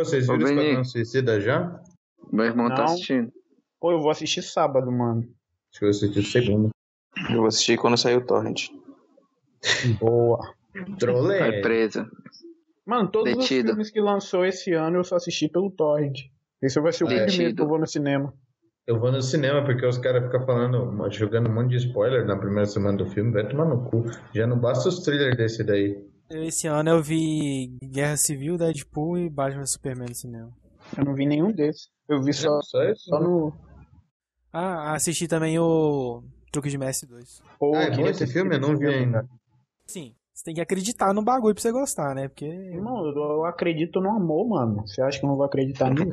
Ô, vocês Ô, viram Vini. Esquadrão Suicida já? Meu irmão tá Não. assistindo. Pô, eu vou assistir sábado, mano. Acho que eu assisti o segundo. Eu vou assistir quando sair o Torrent. Boa. Trolê. Vai presa. Mano, todos Detido. os filmes que lançou esse ano eu só assisti pelo Torrent. Esse vai ser o Detido. primeiro que eu vou no cinema. Eu vou no cinema porque os caras ficam falando, jogando um monte de spoiler na primeira semana do filme, vai tomar no cu. Já não basta os trailers desse daí. Esse ano eu vi Guerra Civil, Deadpool e Batman Superman no cinema. Eu não vi nenhum desses. Eu vi só, Só isso? só no. Ah, assisti também o Truque de Mestre 2. Pô, Ah, é bom esse filme? Eu não vi ainda. Sim, você tem que acreditar no bagulho pra você gostar, né? Porque. Irmão, eu, eu acredito no amor, mano. Você acha que eu não vou acreditar nisso?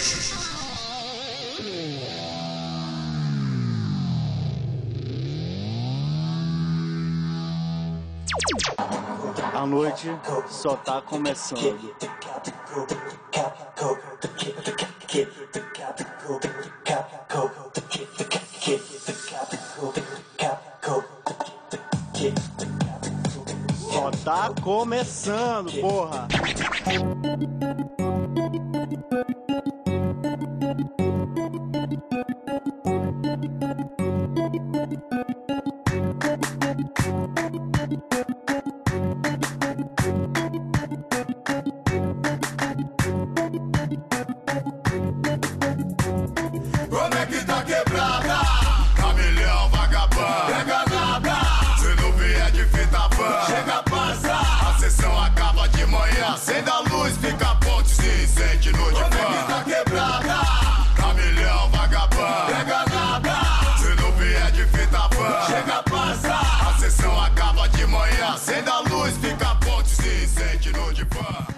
só tá começando. Só tá começando, porra.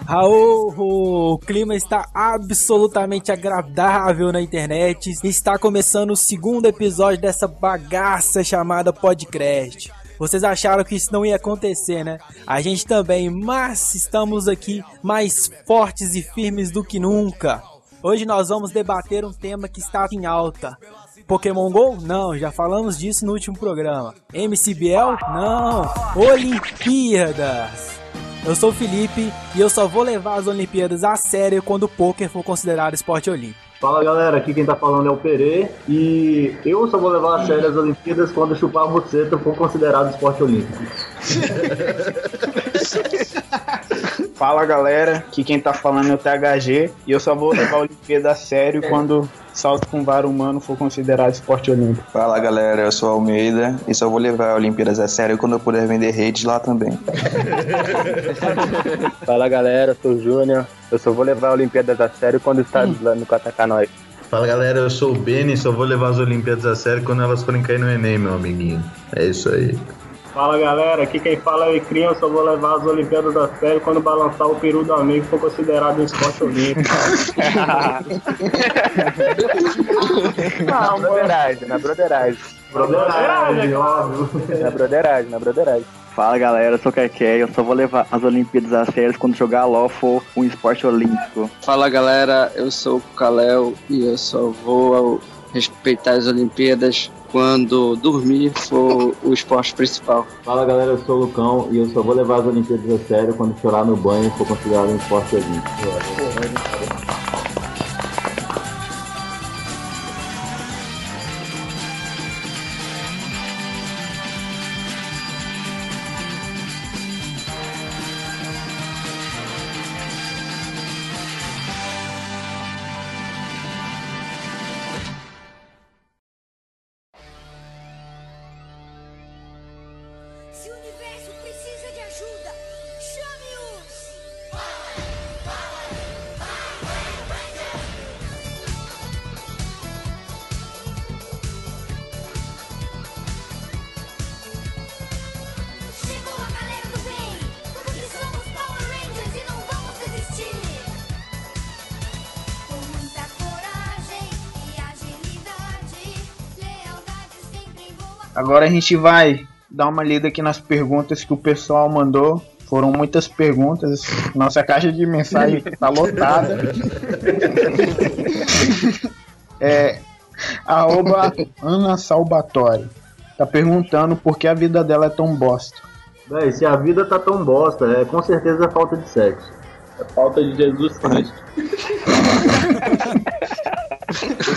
Raul, o clima está absolutamente agradável na internet. Está começando o segundo episódio dessa bagaça chamada Podcast. Vocês acharam que isso não ia acontecer, né? A gente também, mas estamos aqui mais fortes e firmes do que nunca. Hoje nós vamos debater um tema que está em alta. Pokémon GO? Não, já falamos disso no último programa. MCBL? Não. Olimpíadas. Eu sou o Felipe e eu só vou levar as Olimpíadas a sério quando o poker for considerado esporte olímpico. Fala galera, aqui quem tá falando é o Perê e eu só vou levar a sério as Olimpíadas quando chupar a buceta for considerado esporte olímpico. Fala galera, aqui quem tá falando é o THG e eu só vou levar a Olimpíada a sério quando salto com vara humano for considerado esporte olímpico. Fala galera, eu sou a Almeida e só vou levar a Olimpíadas a sério quando eu puder vender redes lá também. Fala galera, eu sou o Júnior, eu só vou levar a Olimpíadas a sério quando o Estado Islâmico atacar nós. Fala galera, eu sou o Beni, só vou levar as Olimpíadas a sério quando elas forem cair no Enem, meu amiguinho. É isso aí. Fala galera, aqui quem fala é o Icrinho, eu só vou levar as Olimpíadas a sério quando balançar o peru do amigo for considerado um esporte olímpico. Não, broderagem, na broderagem. Broderagem, óbvio. Na broderagem, na broderagem. Fala galera, eu sou o Keké eu só vou levar as Olimpíadas a sério quando jogar LOL for um esporte olímpico. Fala galera, eu sou o Kalel e eu só vou respeitar as Olimpíadas quando dormir for o esporte principal. Fala galera, eu sou o Lucão e eu só vou levar as Olimpíadas a sério quando chorar no banho for considerado um esporte olímpico. Agora a gente vai dar uma lida aqui nas perguntas que o pessoal mandou. Foram muitas perguntas. Nossa caixa de mensagem tá lotada. é, arroba Ana Salvatore. Tá perguntando por que a vida dela é tão bosta. Véi, se a vida tá tão bosta, é com certeza é falta de sexo. É falta de Jesus Cristo.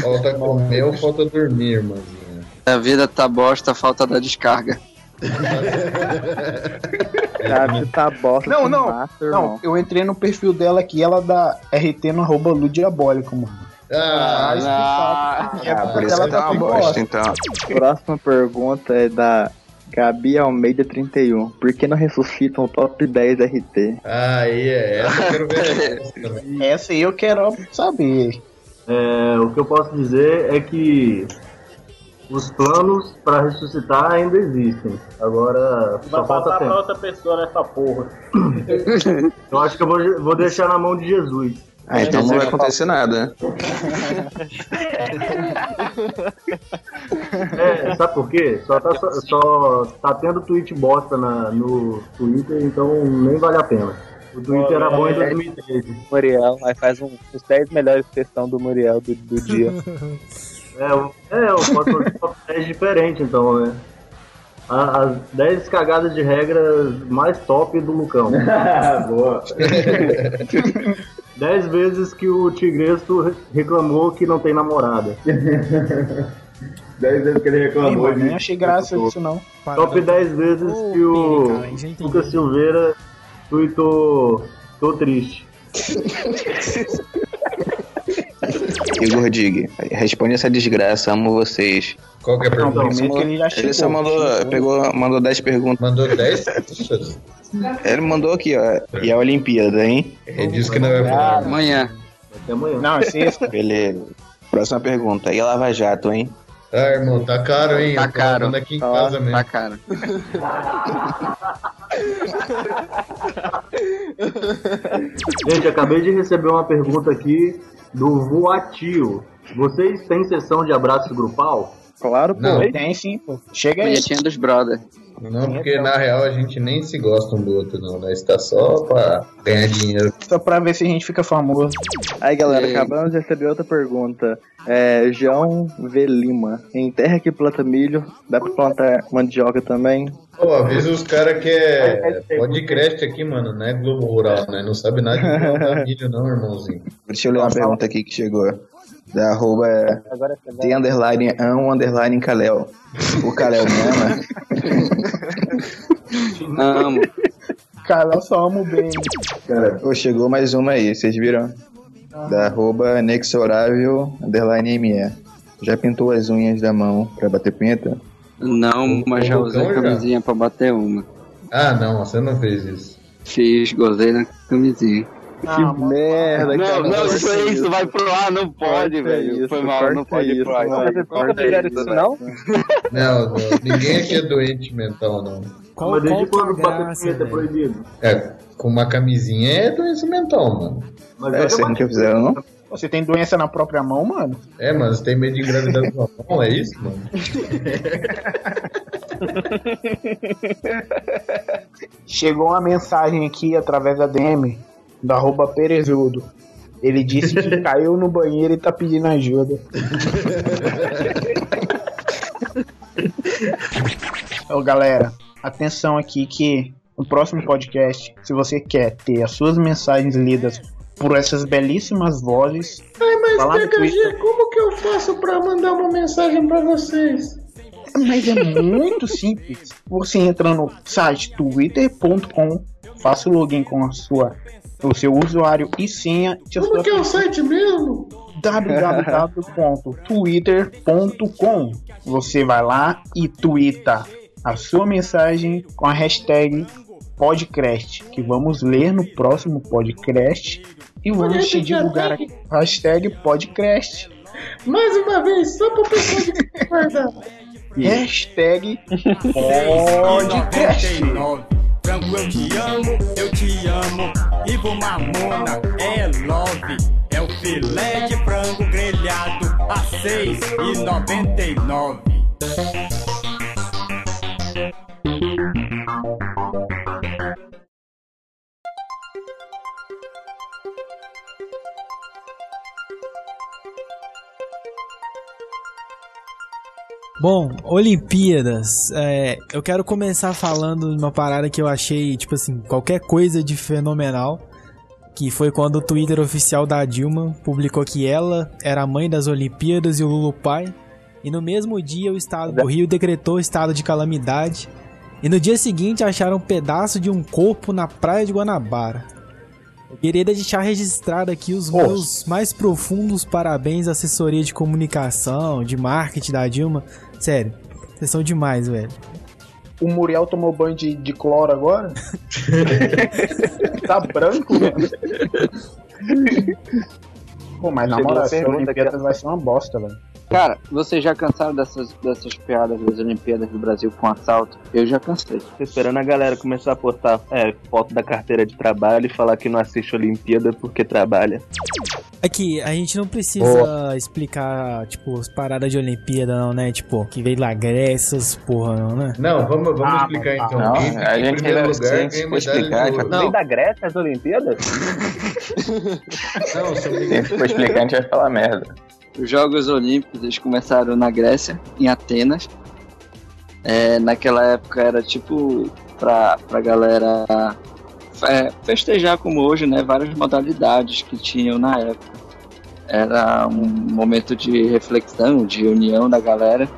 Falta comer ou falta dormir, irmãzinha? A vida tá bosta, falta da descarga. Cara, tá bosta. Não, não, master, Não, irmão. eu entrei no perfil dela aqui, ela dá RT no arroba Lu Diabólico, mano. Ah, Ah, Ah, por isso que tá uma bosta, então. Próxima pergunta é da Gabi Almeida 31. Por que não ressuscitam o top 10 RT? aí é. Essa eu quero ver. Essa aí eu quero saber. É, o que eu posso dizer é que os planos pra ressuscitar ainda existem. Agora só Vai falta faltar pra tempo. outra pessoa nessa porra. Eu acho que eu vou, vou deixar na mão de Jesus. Ah, então não vai acontecer nada. É, sabe por quê? Só tá, só, só tá tendo tweet bosta na, no Twitter, então nem vale a pena. O Twitter era bom em 2013. Muriel, aí faz um, os 10 melhores questão do Muriel do, do dia. É, eu- é, fazer top 10 diferente então, né? As 10 cagadas de regras mais top do Lucão. Boa. 10 vezes que o Tigresto re- reclamou que não tem namorada. 10 vezes que ele Ei, reclamou. mano, nem achei graça disso não. Top 10 vezes Ô, que o cara. Lucas Silveira tweetou tô triste. Igor Dig, responde essa desgraça, amo vocês. Qual que é a Não, pergunta? primeiro que ele já chegou. Ele só mandou, pegou, mandou 10 perguntas. Mandou 10 perguntas? Ele mandou aqui, ó. E a Olimpíada, hein? Ele disse que não vai falar. Amanhã. Até amanhã. Não, é sexta. Beleza. Próxima pergunta. E a Lava Jato, hein? Ah, irmão, tá caro, hein? Tá caro. aqui em Tá, casa mesmo. tá caro. Gente, acabei de receber uma pergunta aqui do Voatio. Vocês têm sessão de abraço grupal? Claro, pô. Não. Tem sim, pô. Chega aí. Punhetinha dos brother. Não, porque na real a gente nem se gosta um do outro, não. Nós tá só pra ganhar dinheiro. Só pra ver se a gente fica famoso. Aí, galera, E aí? acabamos de receber outra pergunta. É, João V. Lima. Em terra que planta milho, dá pra plantar mandioca também? Pô, avisa os caras que é podcast aqui, mano, não é Globo Rural, né? Não sabe nada de plantar milho, não, irmãozinho. Deixa eu ler uma pergunta aqui que chegou. Da arroba é Agora você T underline ão underline Kalel. O Kalel mesmo, né? Amo. Cara, eu só amo bem. Pô, chegou mais uma aí, vocês viram? Da arroba Nexorável underline ME. Já pintou as unhas da mão pra bater punheta? Não, mas já usei já? camisinha pra bater uma. Ah, não, você não fez isso. Fiz, gozei na camisinha. Ah, mano, merda, Não, cara. não, corta isso é isso, vai pro ar, não pode, velho. isso, Foi mal, não pode ir isso, pro ar. não? Não, não, ninguém aqui é doente mental, não. Qual, Mas desde qual quando que é a bater punheta é proibido? É, com uma camisinha é doença mental, mano. Mas É, vocês bati nunca fizeram, não? Você tem doença na própria mão, mano? É, mano, você tem medo de engravidar com a mão, é isso, mano? Chegou uma mensagem aqui através da DM do arroba Perezudo. Ele disse que caiu no banheiro e tá pedindo ajuda. Ô galera, atenção aqui que no próximo podcast, se você quer ter as suas mensagens lidas por essas belíssimas vozes, Ai, mas Twitter. como que eu faço pra mandar uma mensagem pra vocês? Mas é muito simples. Você entra no site twitter.com, faça o login com a sua, o seu usuário e senha. e a sua é o site mesmo? www.twitter.com. Você vai lá e twitta a sua mensagem com a hashtag podcast, que vamos ler no próximo podcast e vamos te divulgar aqui. Hashtag podcast. Mais uma vez, só pra pessoa de guardar. Hashtag podcast. 99. Frango, eu te amo, eu te amo. Ivo Mamona é love. É o filé de frango grelhado a seis e noventa e nove. Bom, Olimpíadas. é, eu quero começar falando de uma parada que eu achei, tipo assim, qualquer coisa de fenomenal. Que foi quando o Twitter oficial da Dilma publicou que ela era a mãe das Olimpíadas e o Lula o pai. E no mesmo dia o estado do Rio decretou estado de calamidade. E no dia seguinte acharam um pedaço de um corpo na praia de Guanabara. Eu queria deixar registrado aqui os Nossa. meus mais profundos parabéns à assessoria de comunicação, de marketing da Dilma. Sério, vocês são demais, velho. O Muriel tomou banho de, de cloro agora? tá branco, mano. Pô, mas na moral, a essa aqui. vai ser uma bosta, velho. Cara, vocês já cansaram dessas, dessas piadas das Olimpíadas do Brasil com assalto? Eu já cansei. Tô esperando a galera começar a postar é, foto da carteira de trabalho e falar que não assiste Olimpíada porque trabalha. Aqui, a gente não precisa explicar, tipo, as paradas de Olimpíada, não, né? Tipo, que veio da Grécia, essas porra, não, né? Não, vamos, vamos Ah, explicar tá. então. Não, Quem fica a em gente primeiro ainda lugar ganha medalha explicar, de ouro. Vem da Grécia as Olimpíadas? Não, se eu me Se engano, for explicar, a gente vai falar merda. Os Jogos Olímpicos eles começaram na Grécia, em Atenas. É, naquela época era tipo pra, pra galera é, festejar como hoje, né? Várias modalidades que tinham na época. Era um momento de reflexão, de união da galera.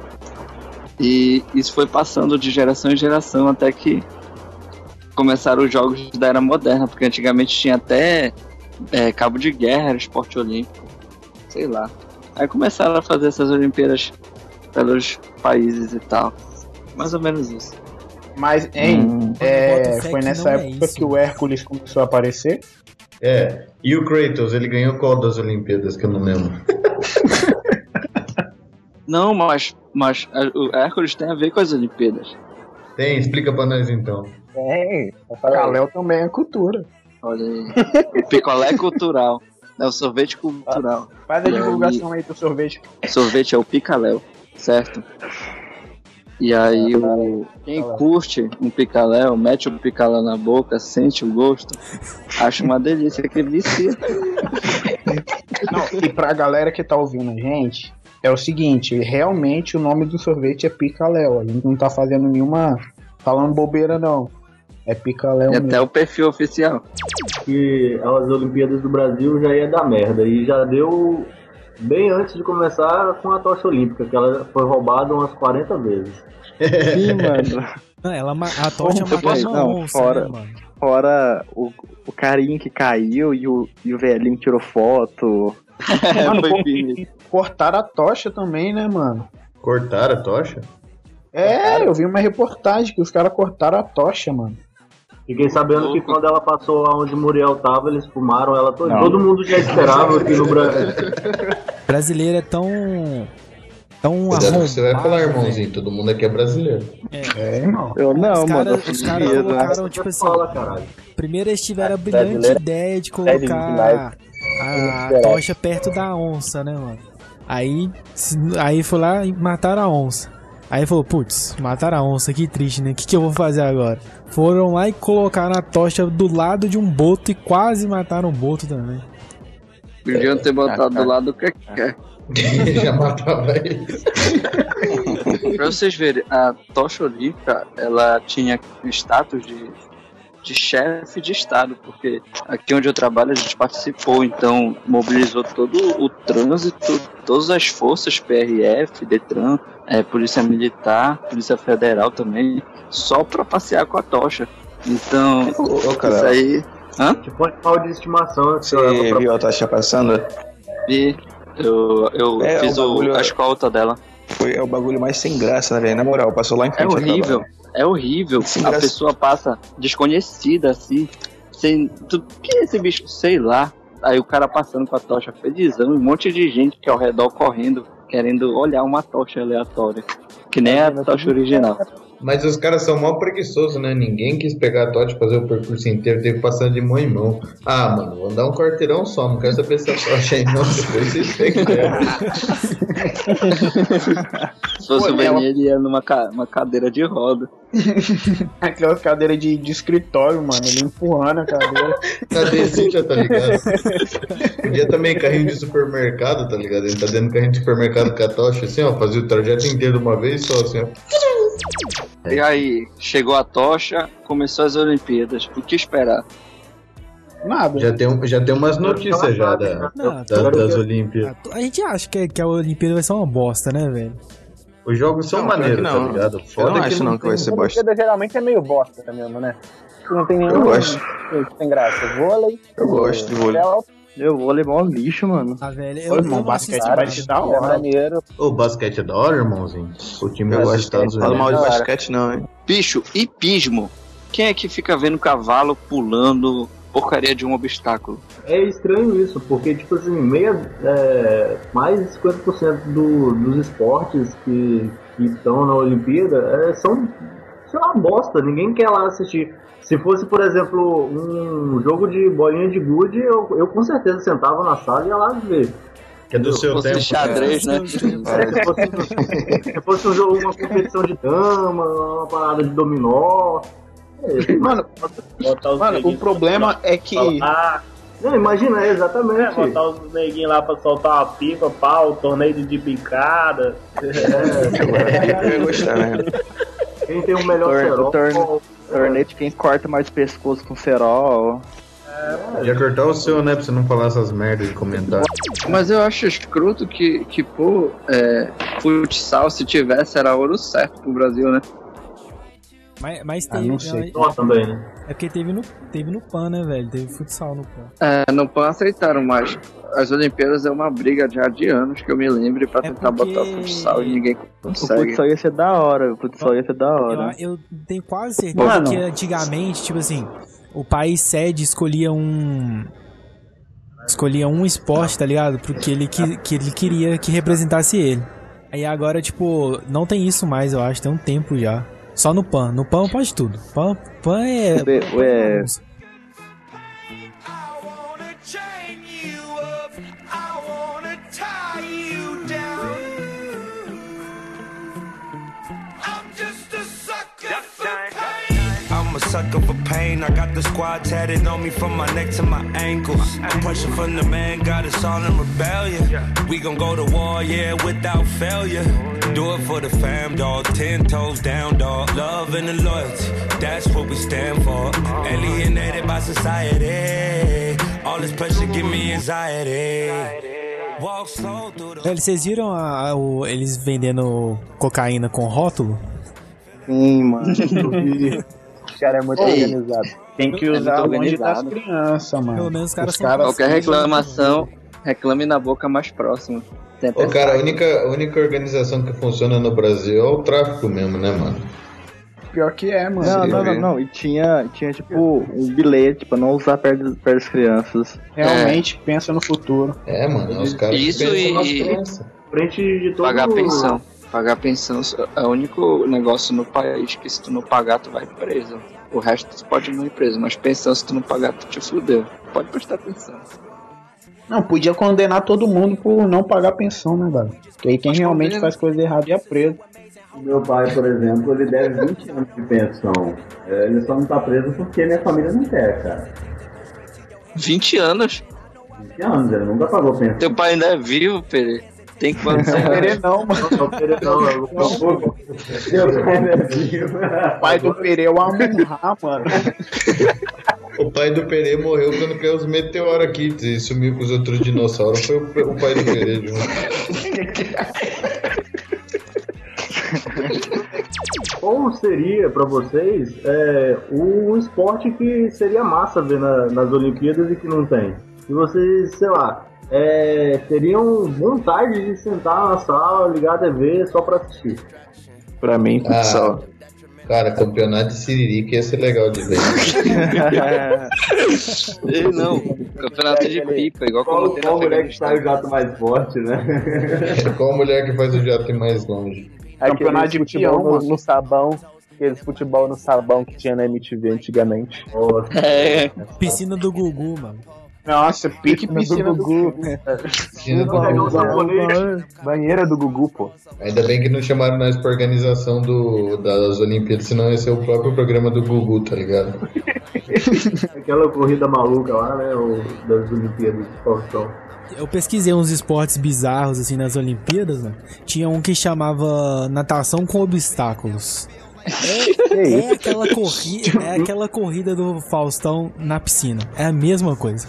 E isso foi passando de geração em geração até que começaram os jogos da era moderna, porque antigamente tinha até é, cabo de guerra, esporte olímpico, sei lá. Aí começaram a fazer essas Olimpíadas pelos países e tal. Mais ou menos isso. Mas, hein, Hum, é, foi nessa é época isso. que o Hércules começou a aparecer? É. E o Kratos, ele ganhou qual das Olimpíadas que eu não lembro? Não, mas, mas o Hércules tem a ver com as Olimpíadas. Tem, explica pra nós então. É. Caléu também é cultura. Olha aí. o picolé cultural. É o sorvete cultural. Faz a E divulgação aí do sorvete. Sorvete é o picaléu, certo? E aí o quem curte um picaléu, mete o picaléu na boca, sente o gosto, acha uma delícia que vicia. Não, e pra galera que tá ouvindo a gente, é o seguinte, realmente o nome do sorvete é Picaléu. A gente não tá fazendo nenhuma. falando bobeira, não. É Picaléu E mesmo. até o perfil oficial. que as Olimpíadas do Brasil já ia dar merda. E já deu bem antes de começar com a tocha olímpica, que ela foi roubada umas 40 vezes. Sim, mano. Não, ela, ma- a tocha Como que- uma não, onça, fora. né, mano? Fora o, o carinha que caiu e o, e o velhinho que tirou foto. Mano, cortaram a tocha também, né, mano? Cortaram a tocha? É, eu vi uma reportagem que os caras cortaram a tocha, mano. Fiquei sabendo que quando ela passou aonde Muriel tava, eles fumaram ela toda. Não. Todo mundo já esperava que no Brasil. Brasileiro é tão. tão Cuidado você vai falar, velho. irmãozinho. Todo mundo aqui é brasileiro. É, irmão. Eu não, Os mano. caras eu os caras né? colocaram, tipo assim, Fala, primeiro eles tiveram a brilhante Brasileiro ideia de colocar demais. a tocha perto da onça, né, mano? Aí, aí foi lá e mataram a onça. Aí falou, putz, mataram a onça, que triste, né? O que, que eu vou fazer agora? Foram lá e colocaram a tocha do lado de um boto e quase mataram o boto também. Podiam ter botado do lado do que quer. Já matava ele. Pra vocês verem, a tocha olímpica, ela tinha status de, de chefe de estado, porque aqui onde eu trabalho a gente participou, então mobilizou todo o trânsito, todas as forças, PRF, Detran, é, Polícia Militar, Polícia Federal também, só pra passear com a tocha. Então, Ô, isso cara, aí... Hã? Tipo animal de estimação. que você leva pra- viu a tocha passando? E eu, eu É, fiz o bagulho- a escolta dela. Foi é o bagulho mais sem graça, né, velho? Na moral, passou lá em É frente. à horrível, trabalho. É horrível. Sem a pessoa passa desconhecida assim, sem. Tu, que é esse bicho? Sei lá. Aí o cara passando com a tocha felizão, um monte de gente que ao redor correndo, querendo olhar uma tocha aleatória. Que nem a tocha original. Mas os caras são mó preguiçosos, né? Ninguém quis pegar a tocha e fazer o percurso inteiro, teve que passar de mão em mão. Ah, mano, vou dar um quarteirão só, não quero saber se a tocha aí não, depois vocês pegam. Se fosse Pô, o Vini, ele ia numa ca- uma cadeira de roda. Aquela cadeira de, de escritório, mano. Ele empurrando a cadeira. Cadezinha, tá ligado? Podia também carrinho de supermercado, tá ligado? Ele tá dentro do carrinho de supermercado com a tocha, assim, ó, fazia o trajeto inteiro de uma vez só, assim, ó. E aí, chegou a tocha, começou as Olimpíadas. O que esperar? Nada. Já tem, já tem umas notícias já da, Não, da- das Olimpíadas. A gente acha que, que a Olimpíada vai ser uma bosta, né, velho? Os jogos são Não, maneiros, tá não. ligado? Eu Foda não que acho não que vai ser bosta. Geralmente é meio bosta mesmo, né? Não tem nenhum. Eu gosto. tem graça. Vôlei. Eu gosto de vôlei. futebol, Eu vou levar um lixo, mano. Ah, velho. Ô, irmão, basquete cara, vai te dar É hora. maneiro. O basquete é da hora, irmãozinho. O time Eu dos gosto. Estados Fala mal de basquete não, hein? Bicho, hipismo. Quem é que fica vendo cavalo pulando porcaria de um obstáculo? É estranho isso, porque, tipo assim, meia, é, mais de 50% do, dos esportes que, que estão na Olimpíada é, são, sei lá, bosta. Ninguém quer lá assistir. Se fosse, por exemplo, um jogo de bolinha de gude, eu, eu com certeza sentava na sala e ia lá ver. Que é do seu Fosse tempo. xadrez, né? É, se, fosse, se fosse um jogo, uma competição de dama, uma parada de dominó. É, Mano, Botar os mano, o problema é que. Ah, não, imagina, é, é, exatamente. botar os neguinhos lá pra soltar uma pipa, pau, torneio de picada. É, Eu ia gostar, né? quem tem o melhor cerol. torne- Torneio de quem corta mais pescoço com cerol. Já cortar o seu, né? Pra você não falar essas merdas de comentário. Mas eu acho escroto que, que pô, é, futsal, se tivesse, era ouro certo pro Brasil, né? Mas, mas Ah, teve. não sei. Só também, né? É porque teve no, teve no PAN, né, velho? Teve futsal no PAN. É, no PAN aceitaram, mas as Olimpíadas é uma briga já de anos que eu me lembre pra É tentar porque- botar o futsal e ninguém O consegue. futsal ia ser da hora, o futsal ia ser da hora. Eu, eu tenho quase certeza Mano. que antigamente, tipo assim, o país sede escolhia um. Escolhia um esporte, tá ligado? Porque ele, que, que ele queria que representasse ele. Aí agora, tipo, não tem isso mais, eu acho, tem um tempo já. Só no PAN. No PAN pode tudo. PAN, PAN é. Ué, sucker for pain. I got the squad tatted on me from my neck to my ankles. The pressure from the man got us all in rebellion. We gon' go to war, yeah, without failure. Do it for the fam, dog. Ten toes down, dog. Love and the loyalty, that's what we stand for. Alienated by society. All this pressure give me anxiety. Velho, vocês viram a- a- o- eles vendendo cocaína com rótulo? sim, mano. O cara é muito Ei. organizado. Tem que É usar muito longe das organizado. crianças, mano. Pelo menos os caras Os são- caras Qualquer reclamação, reclame na boca mais próxima. Ô, cara, a única, a única organização que funciona no Brasil é o tráfico mesmo, né, mano? Pior que é, mano. Não, não, não, não. E tinha, tinha tipo um bilhete pra não usar perto, perto das crianças. Realmente pensa no futuro. É, mano, é os caras que Isso pensam e-. Frente de todo pagar pensão. Pagar pensão é o único negócio no país que se tu não pagar, tu vai preso. O resto tu pode não ir preso, mas pensão, se tu não pagar, tu te fudeu. Pode prestar atenção. Não, podia condenar todo mundo por não pagar pensão, né, velho? Porque aí quem realmente condena. faz coisa errada ia preso. O meu pai, por exemplo, ele deve 20 anos de pensão. É, Ele só não tá preso porque minha família não quer, cara. 20 anos? 20 anos, ele nunca pagou pensão. Teu pai ainda é vivo, Pere. Tem quantos Não anos? querer não, mano. Não, não, ele não, não é. O pai do Pere é o Amun-Ra, mano. O pai do Perê morreu quando caiu os meteoros aqui e sumiu com os outros dinossauros. Foi o, o pai do Perê junto. Como seria pra vocês é, o esporte que seria massa ver na- nas Olimpíadas e que não tem? Se vocês, sei lá, é, teriam vontade de sentar na sala, ligar a TV só pra assistir. Pra mim, futsal. Cara, campeonato de Siririca ia ser legal de ver. Não. Campeonato de pipa, igual Qual, qual mulher que sai o jato mais forte, né? Qual mulher que faz o jato ir mais longe? Campeonato de futebol no, no sabão. Aqueles futebol no sabão que tinha na MTV antigamente. Nossa. É, Piscina do Gugu, mano. Nossa, pique piscina do Gugu. Piscina do Gugu. japonês. Banheira do Gugu, pô. Ainda bem que não chamaram nós pra organização do, das Olimpíadas, senão ia ser o próprio programa do Gugu, tá ligado? Aquela corrida maluca lá, né? O, das Olimpíadas de Faustão. Eu pesquisei uns esportes bizarros assim nas Olimpíadas, né? Tinha um que chamava natação com obstáculos. É, é aquela corrida, é aquela corrida do Faustão na piscina. É a mesma coisa.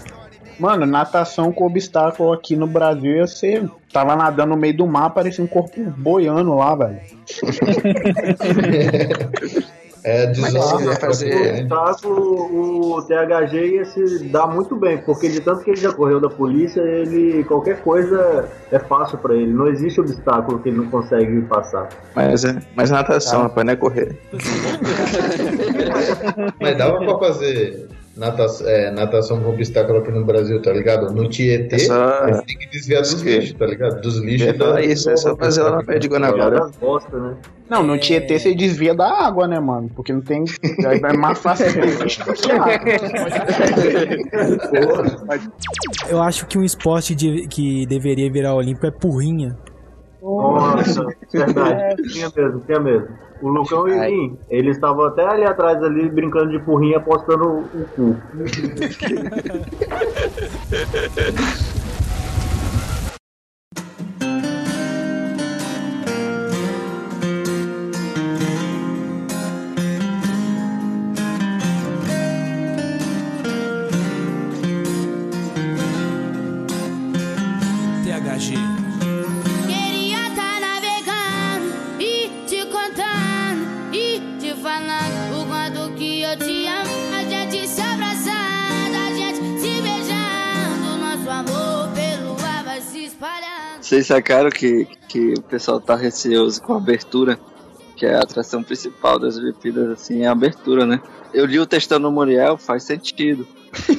Mano, natação com obstáculo aqui no Brasil ia ser. Tava nadando no meio do mar, parecia um corpo boiando lá, velho. É Mas desonra ia fazer- O obstáculo, o THG ia se dar muito bem, porque de tanto que ele já correu da polícia, ele qualquer coisa é fácil pra ele. Não existe obstáculo que ele não consegue passar. Mas, é- mas natação, rapaz, não é correr. Mas dava pra fazer natação, é, natação com obstáculo aqui no Brasil, tá ligado? No Tietê, É só- você tem que desviar dos lixos, tá ligado? Dos lixos Eu ia falar da- isso, é só fazer lá na pé de Guanabara. Bosta, né? Não, no Tietê você desvia da água, né, mano? Porque não tem. Aí vai mais fácil ter bicho do que água. Eu acho que um esporte de- que deveria virar olímpico é porrinha. Nossa, verdade. Tinha mesmo, tinha mesmo. O Lucão e o Vim, eles estavam até ali atrás ali brincando de porrinha apostando o o cu. Vocês sacaram que, que o pessoal tá receoso com a abertura, que é a atração principal das Olimpíadas, assim, é a abertura, né? Eu li o textão no Muriel, faz sentido.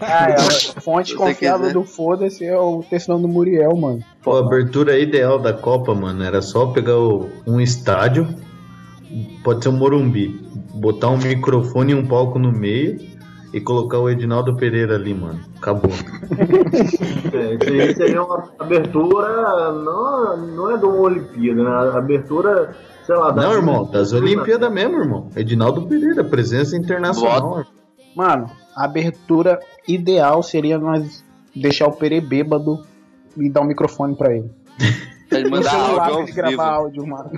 Ah, é, a fonte confiável quiser. do foda-se é o textão do Muriel, mano. Pô, a abertura ideal da Copa, mano, era só pegar o- um estádio, pode ser um Morumbi, botar um microfone e um palco no meio e colocar o Edinaldo Pereira ali, mano. Acabou. É, isso aí seria uma abertura, não, não é de uma Olimpíada, né? Abertura, sei lá, Não, irmão, das Olimpíadas mesmo, irmão. Edinaldo Pereira, presença internacional. Mano, a abertura ideal seria nós deixar o Pere bêbado e dar um microfone pra ele. Ele Um mandar celular áudio pra ele gravar áudio, mano.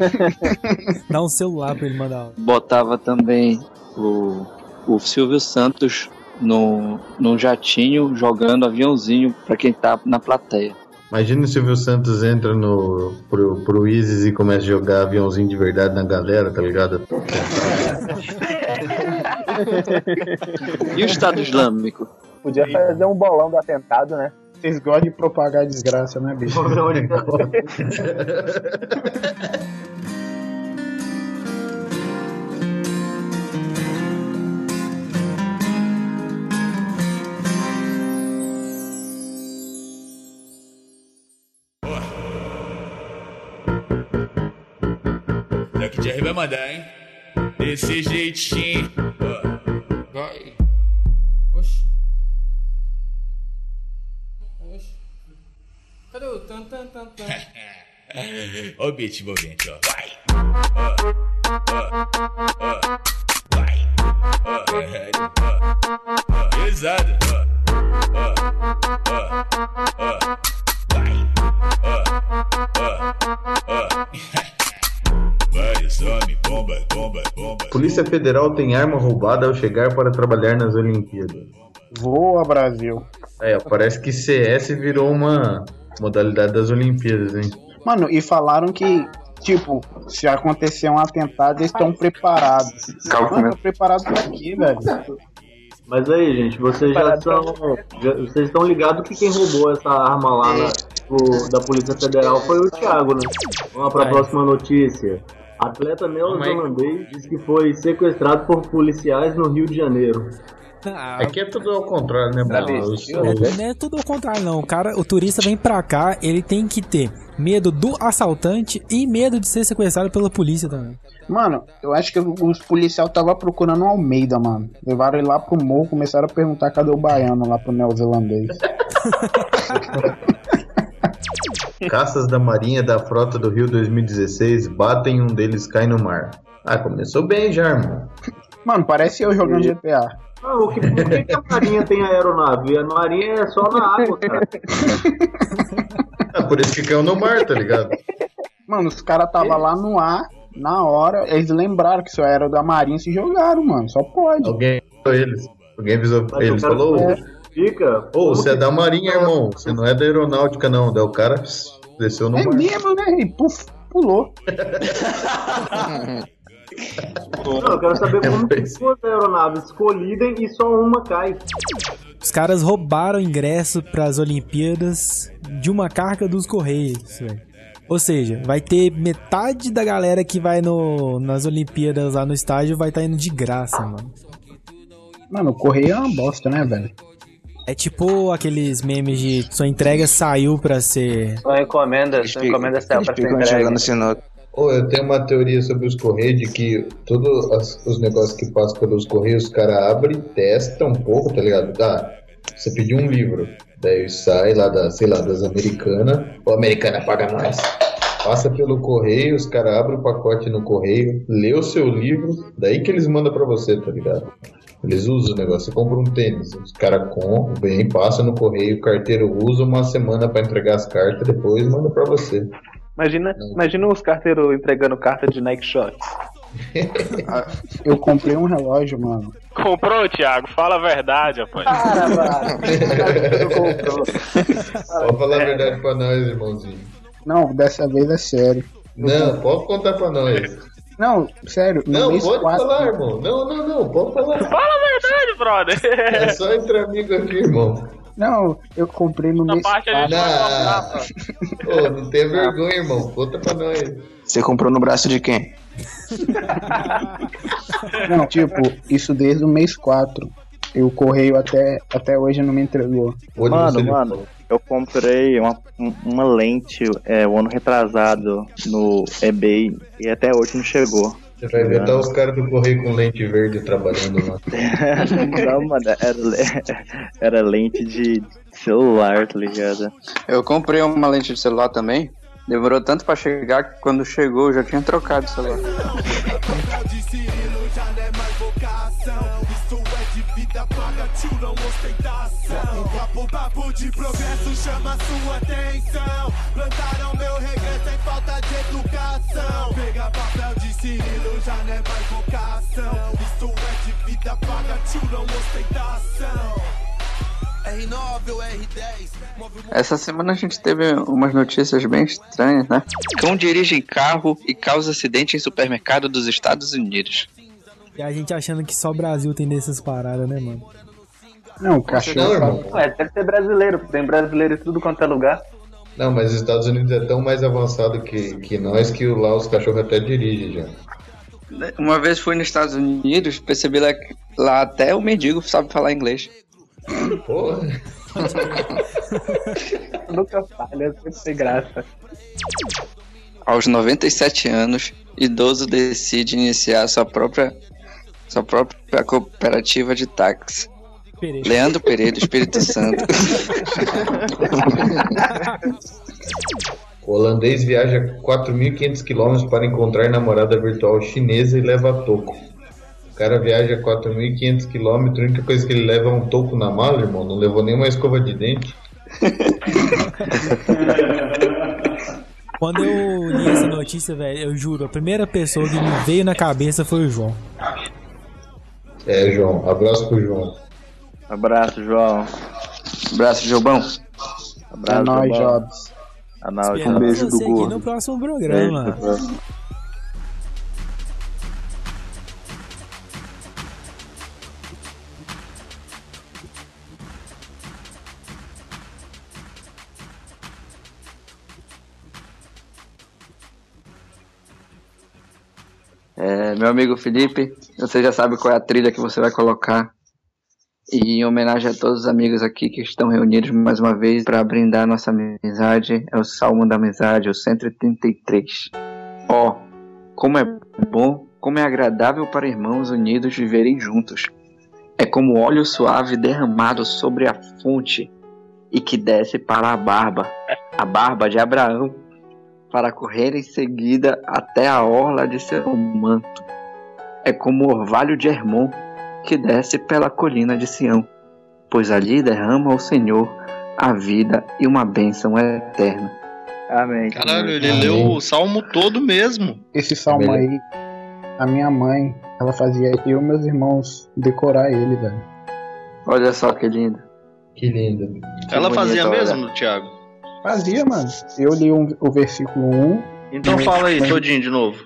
Dá um celular pra ele mandar. áudio. Botava também o, o Silvio Santos no, no jatinho jogando aviãozinho pra quem tá na plateia. Imagina se o Silvio Santos entra no, pro, pro Isis e começa a jogar aviãozinho de verdade na galera, tá ligado? E o Estado Islâmico? Podia fazer um bolão do atentado, né? Vocês gostam de propagar desgraça, né, bicho? De vai mandar, hein? Desse jeitinho. Vai. Oxi. Oxi. Cadê o tan tan tan tan? Ó o beat envolvente, ó. Vai. Vai. Pesado. Vai. Polícia Federal tem arma roubada ao chegar para trabalhar nas Olimpíadas. Voa, Brasil. É, parece que CS virou uma modalidade das Olimpíadas, hein? Mano, e falaram que, tipo, se acontecer um atentado, eles estão preparados. Calma, Mano, preparados pra quê, velho? Mas aí, gente, vocês já são. já- vocês estão ligados que quem roubou essa arma lá na- o- da Polícia Federal foi o Thiago, né? Vamos lá pra É. próxima notícia. Atleta neozelandês diz que foi sequestrado por policiais no Rio de Janeiro. Ah, Aqui é tudo ao contrário, né? Os- Não é- não é tudo ao contrário, não. O cara, o turista vem pra cá, ele tem que ter medo do assaltante e medo de ser sequestrado pela polícia também. Mano, eu acho que os policiais estavam procurando o Almeida, mano. Levaram ele lá pro morro, começaram a perguntar cadê o baiano lá pro neozelandês. Caças da Marinha da Frota do Rio 2016 batem um deles cai no mar. Ah, começou bem já, irmão. Mano, parece eu jogando GTA. Ah, o que, por que, que a Marinha tem aeronave? A Marinha é só na água, cara. É por isso que caiu no mar, tá ligado? Mano, os caras tava lá no ar, na hora, eles lembraram que isso era da Marinha e se jogaram, mano. Só pode. Alguém avisou eles. Alguém avisou Mas eles. Falou, não Fica. ô, você é da Marinha, irmão. Você não é da aeronáutica, não. Daí o cara desceu no É mar. mesmo, né? E puf, pulou. Não, eu quero saber como que duas aeronaves colidem e só uma cai. Os caras roubaram ingresso pras Olimpíadas de uma carga dos Correios, velho. Ou seja, vai ter metade da galera que vai no, nas Olimpíadas lá no estádio vai estar indo de graça, mano. Mano, o correio é uma bosta, né, velho? É tipo aqueles memes de sua entrega saiu pra ser. Só recomenda, só recomenda céu pra ser entregue. Ô, eu tenho uma teoria sobre os correios de que todos as- os negócios que passam pelos correios, os caras abrem, testam um pouco, tá ligado? Tá, você pediu um livro, daí sai lá da, sei lá, das americanas, o americana paga nós. Passa pelo correio, os caras abrem o pacote no correio, lê o seu livro, daí que eles mandam pra você, tá ligado? Eles usam o negócio, você compra um tênis, os caras compram, vem, passa no correio, o carteiro usa uma semana pra entregar as cartas, depois manda pra você. Imagina, imagina os carteiros entregando carta de Nike Shots. Eu comprei um relógio, mano. Comprou, Thiago? Fala a verdade, rapaz. Pode falar a verdade pra nós, irmãozinho. Não, dessa vez é sério. Não, pode contar pra nós. Não, sério, Não, pode 4. falar, irmão. Não, não, não, pode falar. Fala a verdade, brother. É só entre amigos aqui, irmão. Não, eu comprei no mês parte a gente 4. Não, Ô, não tem vergonha, irmão. Conta pra nós. Você comprou no braço de quem? Não, tipo, isso desde o mês 4. E o correio até, até hoje não me entregou. Mano, mano, eu comprei uma, um- uma lente é, o ano retrasado no eBay e até hoje não chegou. Você vai ver tá os caras do correio com lente verde trabalhando lá. não, mano, era, era lente de celular, tá ligado? Eu comprei uma lente de celular também. Demorou tanto pra chegar que quando chegou eu já tinha trocado de celular. de vida paga, tio, não ostentação. Papo, papo de progresso chama sua atenção. Plantaram meu regresso em falta de educação. Pega papel de Cirilo já não é mais vocação. Isso é de vida paga, tio, não ostentação. R9 ou R10, move o Essa semana a gente teve umas notícias bem estranhas, né? Cão dirige carro e causa acidente em supermercado dos Estados Unidos. E a gente achando que só Brasil tem dessas paradas, né, mano? Não, o cachorro. Ué, deve ser brasileiro, porque tem brasileiro em tudo quanto é lugar. Não, mas os Estados Unidos é tão mais avançado que, que nós que lá os cachorros até dirigem já. Uma vez fui nos Estados Unidos, percebi lá, lá até o mendigo sabe falar inglês. Porra. Nunca falha, sempre sem graça. Aos 97 anos, idoso decide iniciar sua própria, sua própria cooperativa de táxi. Pereira. Leandro Pereira, Espírito Santo. O holandês viaja 4.500 km para encontrar namorada virtual chinesa e leva toco. O cara viaja 4.500 km, a única coisa que ele leva é um toco na mala, irmão. Não levou nenhuma escova de dente. Quando eu li essa notícia, velho, eu juro, a primeira pessoa que me veio na cabeça foi o João. É, João. Abraço pro João. Abraço, João. Abraço, Jobão. Abraço, É nóis. Jobs. Esperando um beijo do gordo. no próximo Beijo programa. do É, meu amigo Felipe, você já sabe qual é a trilha que você vai colocar E em homenagem a todos os amigos aqui que estão reunidos mais uma vez para brindar nossa amizade, é o Salmo da Amizade, o 133. Ó, como é bom, como é agradável para irmãos unidos viverem juntos. É como óleo suave derramado sobre a fonte e que desce para a barba, a barba de Abraão, para correr em seguida até a orla de seu manto. É como o orvalho de Hermon que desce pela colina de Sião, pois ali derrama o Senhor a vida e uma bênção eterna. Amém. Caralho, ele leu o salmo todo mesmo. Esse salmo aí, a minha mãe, ela fazia eu e meus irmãos decorar ele, velho. Olha só que lindo. Que lindo. Ela fazia mesmo, Thiago? Fazia, mano. Eu li um- o versículo 1. Então fala aí, todinho de novo.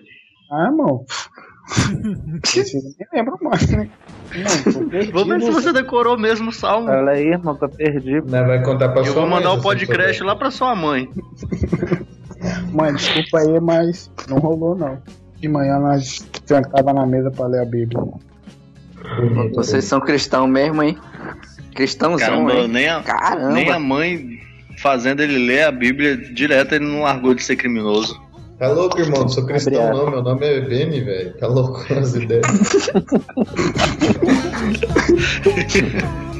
Ah, mano. Eu nem lembro mais, né? Não. Vou ver se você decorou mesmo o salmo. Olha aí, irmão, tô perdido. Né, vai contar pra Eu sua vou mãe, mandar se o podcast lá pra sua mãe. Mãe, desculpa aí, mas não rolou não. De manhã nós sentava na mesa pra ler a Bíblia. Vocês são cristãos mesmo, hein? Cristãozão, Caramba, hein? nem a, Caramba. nem a mãe fazendo ele ler a Bíblia direto, ele não largou de ser criminoso. Tá louco, irmão? Não sou cristão, Obrigado. não. Meu nome é Beni, velho. Tá louco com as ideias.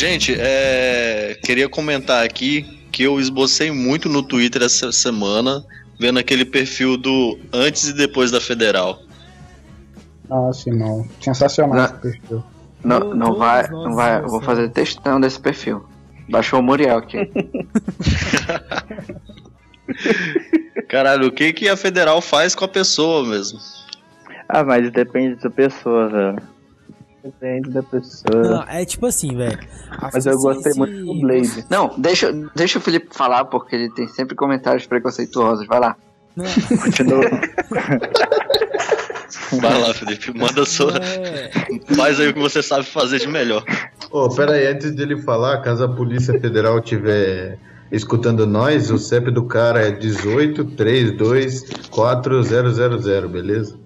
Gente, é, queria comentar aqui que eu esbocei muito no Twitter essa semana, vendo aquele perfil do antes e depois da Federal. Nossa, irmão. Sensacional esse perfil. Não, não vai, não vai. Eu vou fazer textão desse perfil. Baixou o Muriel aqui. Caralho, o que, que a Federal faz com a pessoa mesmo? Ah, mas depende da pessoa, velho. Depende da pessoa. Não, é tipo assim, velho. Mas eu gostei muito do Blade. Não, deixa, deixa o Felipe falar, porque ele tem sempre comentários preconceituosos. Vai lá. Continua. Vai lá, Felipe, manda sua. Faz aí o que você sabe fazer de melhor. Ô, pera aí, antes dele falar, caso a Polícia Federal estiver escutando nós, o CEP do cara é 1832400, beleza?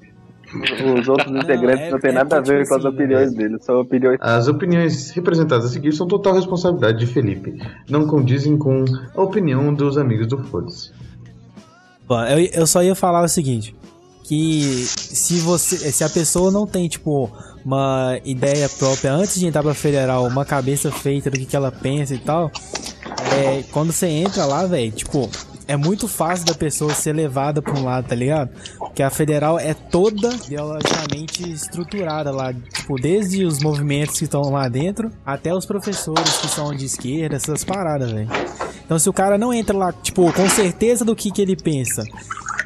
Os outros integrantes não tem nada a ver com as opiniões dele, são opiniões. As opiniões representadas a seguir são total responsabilidade de Felipe. Não condizem com a opinião dos amigos do Foda-se. Bom, eu, eu só ia falar o seguinte. Que se você. Se a pessoa não tem, tipo, uma ideia própria antes de entrar pra federal, uma cabeça feita do que, que ela pensa e tal. É, quando você entra lá, velho, tipo, é muito fácil da pessoa ser levada pra um lado, tá ligado? Porque a federal é toda ideologicamente estruturada lá, tipo, desde os movimentos que estão lá dentro até os professores que são de esquerda, essas paradas, velho. Então se o cara não entra lá, tipo, com certeza do que, que ele pensa,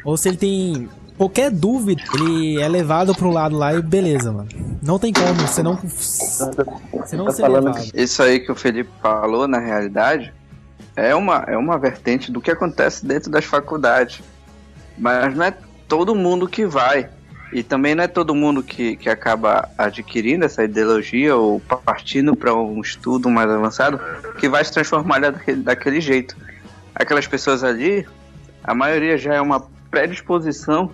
ou se ele tem qualquer dúvida, ele é levado pro lado lá e beleza, mano. Não tem como, você não. Você não ser levado. Isso aí que o Felipe falou, na realidade, é uma, é uma vertente do que acontece dentro das faculdades. Mas não é todo mundo que vai. E também não é todo mundo que, que acaba adquirindo essa ideologia ou partindo para um estudo mais avançado que vai se transformar daquele, daquele jeito. Aquelas pessoas ali, a maioria já é uma predisposição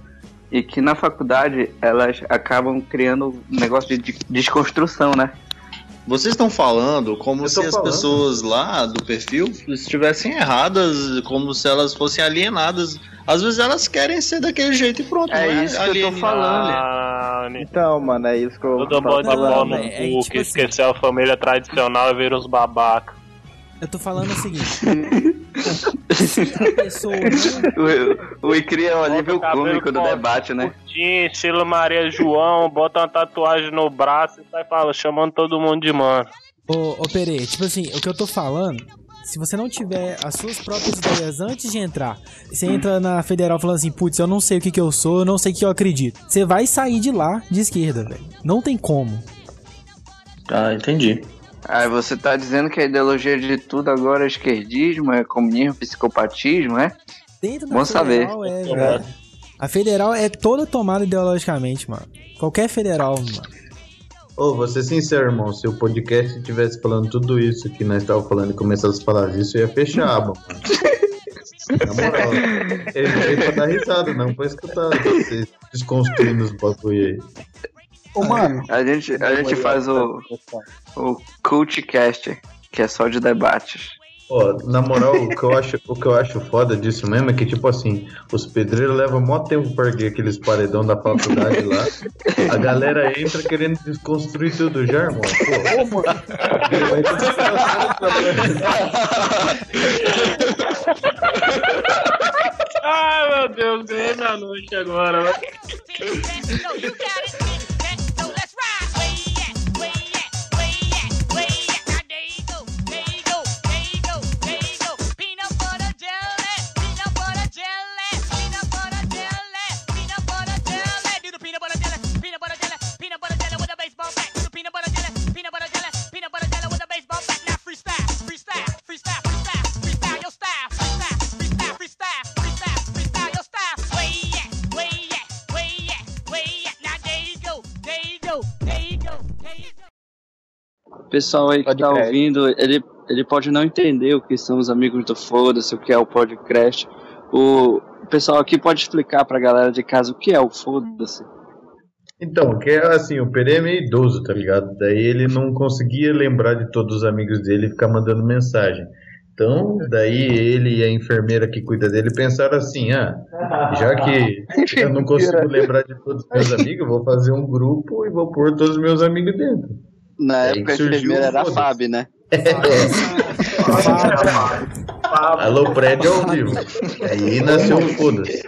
e que na faculdade elas acabam criando um negócio de, de desconstrução, né? Vocês estão falando como se tô as falando. pessoas lá do perfil estivessem erradas, como se elas fossem alienadas. Às vezes elas querem ser daquele jeito e pronto. É não isso que eu tô falando. Ah, Então, mano, é isso que eu Todo mundo pau falando. no é cu, tipo que assim. esqueceu a família tradicional e vira uns babaca. Eu tô falando o seguinte. se a pessoa O, o Icri é o cabelo cômico do debate, né? Tinha estilo Maria João, bota uma tatuagem no braço e sai falando, chamando todo mundo de mano. Ô, ô Pere, tipo assim, o que eu tô falando se você não tiver as suas próprias ideias antes de entrar, você entra na federal falando assim, putz, eu não sei o que, que eu sou, eu não sei o que eu acredito. Você vai sair de lá de esquerda, velho. Não tem como. Ah, entendi. Aí você tá dizendo que a ideologia de tudo agora é esquerdismo, é comunismo, psicopatismo, é? Dentro da Bom saber. federal é, velho. A federal é toda tomada ideologicamente, mano. Qualquer federal, mano. Ô, vou ser sincero, irmão. Se o podcast estivesse falando tudo isso que nós estávamos falando e começasse a falar isso, eu ia fechar, mano. Na moral, ele veio pra dar risada, não pra escutar vocês desconstruindo os bagulho aí. Ô, mano. A gente, a gente faz o, o Cultcast, que é só de debates. Ó, na moral, o que, eu acho, o que eu acho foda disso mesmo é que, tipo assim, os pedreiros levam mó tempo pra erguer aqueles paredão da faculdade lá. A galera entra querendo desconstruir tudo já, irmão. Pô, vai Ai, meu Deus, ganhei minha noite agora. Pessoal aí que tá crer. ouvindo, ele, ele pode não entender o que são os amigos do Foda-se, o que é o podcast. O, pessoal aqui pode explicar pra galera de casa o que é o Foda-se. Então, que é assim, o Pere é meio idoso, tá ligado? Daí ele não conseguia lembrar de todos os amigos dele e ficar mandando mensagem. Então, daí ele e a enfermeira que cuida dele pensaram assim: ah, já que eu não consigo lembrar de todos os meus amigos, eu vou fazer um grupo e vou pôr todos os meus amigos dentro. Na Aí época a enfermeira o era a. Fábio, né? Alô, prédio ao vivo. Aí nasceu o foda-se.